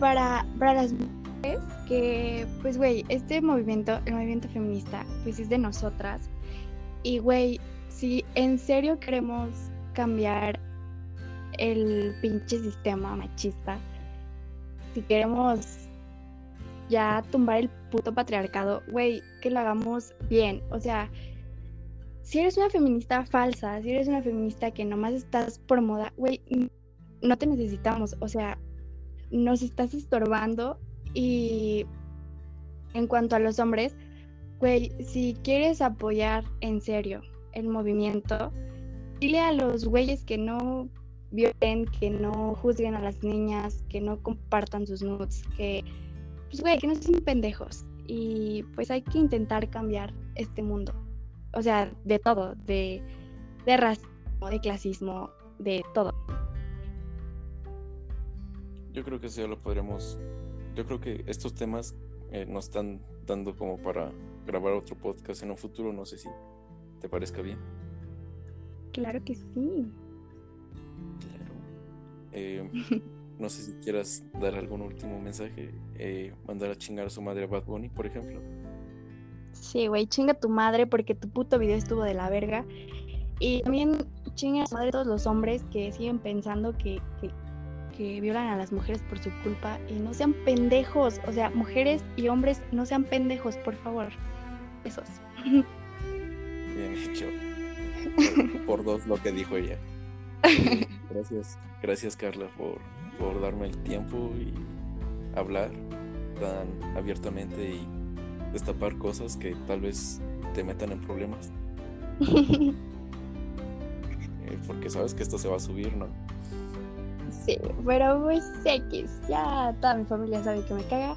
para, para las mujeres que, pues güey, este movimiento, el movimiento feminista, pues es de nosotras. Y güey, si en serio queremos cambiar el pinche sistema machista, si queremos ya tumbar el puto patriarcado, güey, que lo hagamos bien. O sea, si eres una feminista falsa, si eres una feminista que nomás estás por moda, güey, no te necesitamos. O sea, nos estás estorbando. Y en cuanto a los hombres, güey, si quieres apoyar en serio el movimiento, dile a los güeyes que no violen, que no juzguen a las niñas, que no compartan sus nudes, que pues güey, que no sean pendejos. Y pues hay que intentar cambiar este mundo. O sea, de todo, de, de racismo, de clasismo, de todo. Yo creo que ya lo podríamos. Yo creo que estos temas eh, nos están dando como para grabar otro podcast en un futuro. No sé si te parezca bien. Claro que sí. Claro. Eh, No sé si quieras dar algún último mensaje, eh, mandar a chingar a su madre a Bad Bunny, por ejemplo. Sí, güey, chinga a tu madre porque tu puto video estuvo de la verga. Y también chinga a su madre todos los hombres que siguen pensando que, que, que violan a las mujeres por su culpa y no sean pendejos. O sea, mujeres y hombres, no sean pendejos, por favor. Besos. Bien hecho. Por, por dos lo que dijo ella. Gracias, gracias Carla por por darme el tiempo y hablar tan abiertamente y destapar cosas que tal vez te metan en problemas. Eh, porque sabes que esto se va a subir, ¿no? Sí, pero pues X, ya toda mi familia sabe que me caga.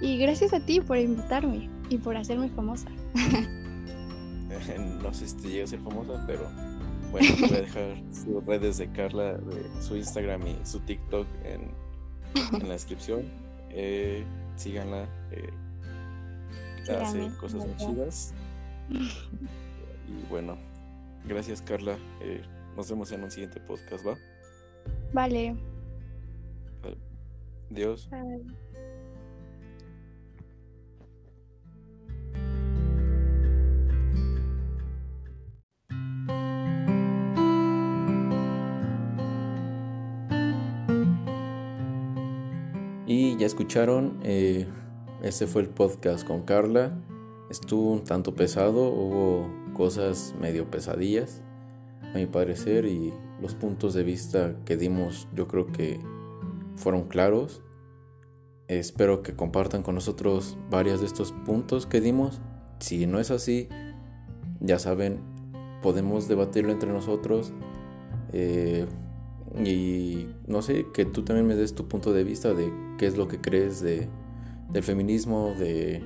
Y gracias a ti por invitarme y por hacerme famosa. no sé si te llega a ser famosa, pero bueno, voy a dejar sus redes de Carla, de su Instagram y su TikTok en, la descripción. Eh, síganla. Eh, hace cosas muy chidas. Y bueno, gracias Carla. Eh, nos vemos en un siguiente podcast, ¿va? Vale. Adiós. ya escucharon, eh, este fue el podcast con Carla. Estuvo un tanto pesado, hubo cosas medio pesadillas, a mi parecer, y los puntos de vista que dimos yo creo que fueron claros. Espero que compartan con nosotros varios de estos puntos que dimos. Si no es así, ya saben, podemos debatirlo entre nosotros. Eh, y no sé, que tú también me des tu punto de vista de qué es lo que crees de, del feminismo, de,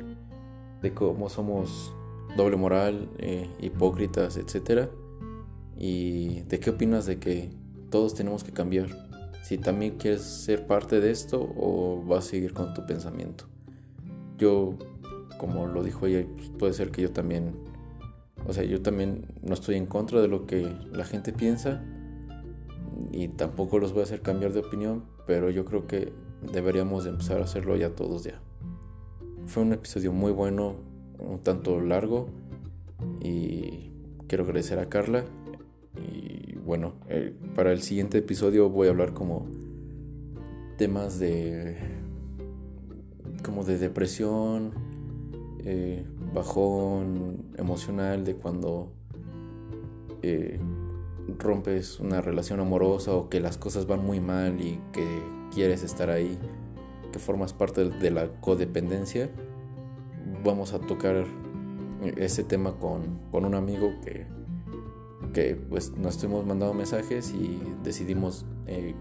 de cómo somos doble moral, eh, hipócritas, etc. Y de qué opinas de que todos tenemos que cambiar. Si también quieres ser parte de esto o vas a seguir con tu pensamiento. Yo, como lo dijo ella, pues, puede ser que yo también, o sea, yo también no estoy en contra de lo que la gente piensa y tampoco los voy a hacer cambiar de opinión, pero yo creo que deberíamos empezar a hacerlo ya todos ya. Fue un episodio muy bueno, un tanto largo y quiero agradecer a Carla bueno, eh, para el siguiente episodio voy a hablar como temas de como de depresión, eh, bajón emocional de cuando eh, rompes una relación amorosa o que las cosas van muy mal y que quieres estar ahí, que formas parte de la codependencia, vamos a tocar ese tema con, un amigo que, que pues nos estuvimos mandando mensajes y decidimos eh,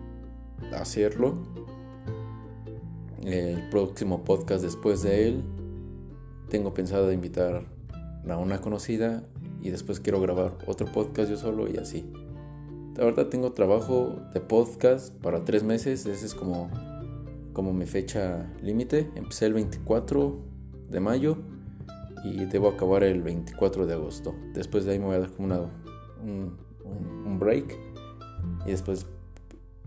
hacerlo. El próximo podcast después de él tengo pensado invitar a una conocida y después quiero grabar otro podcast yo solo y así. Verdad tengo trabajo de podcast para tres meses, ese es como, como mi fecha límite. Empecé el 24 de mayo y debo acabar el 24 de agosto. Después de ahí me voy a dar como una, un, break y después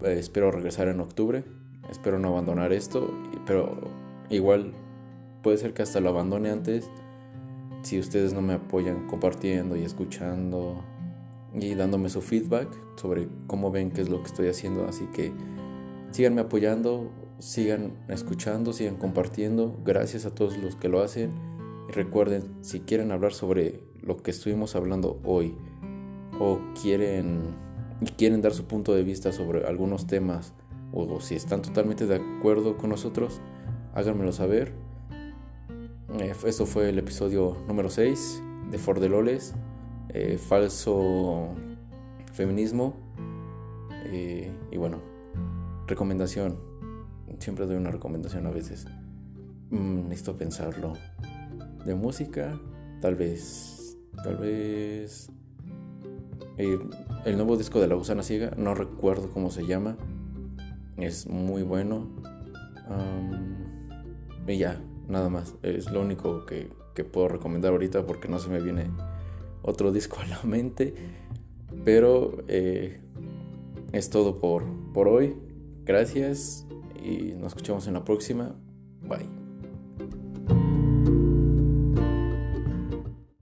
eh, espero regresar en octubre. Espero no abandonar esto, pero igual puede ser que hasta lo abandone antes si ustedes no me apoyan compartiendo y escuchando y dándome su feedback sobre cómo ven qué es lo que estoy haciendo. Así que síganme apoyando, sigan escuchando, sigan compartiendo. Gracias a todos los que lo hacen. Y recuerden, si quieren hablar sobre lo que estuvimos hablando hoy o quieren quieren dar su punto de vista sobre algunos temas o si están totalmente de acuerdo con nosotros, háganmelo saber eh, eso fue el episodio número 6 de Fordeloles, eh, falso feminismo. Eh, y bueno, recomendación. Siempre doy una recomendación a veces. Mm, necesito pensarlo. De música, tal vez. Tal vez. El nuevo disco de La Gusana Ciega, no recuerdo cómo se llama. Es muy bueno. y ya, nada más. Es lo único que, puedo recomendar ahorita porque no se me viene otro disco a la mente. Pero eh, es todo por, por hoy. Gracias y nos escuchamos en la próxima. Bye.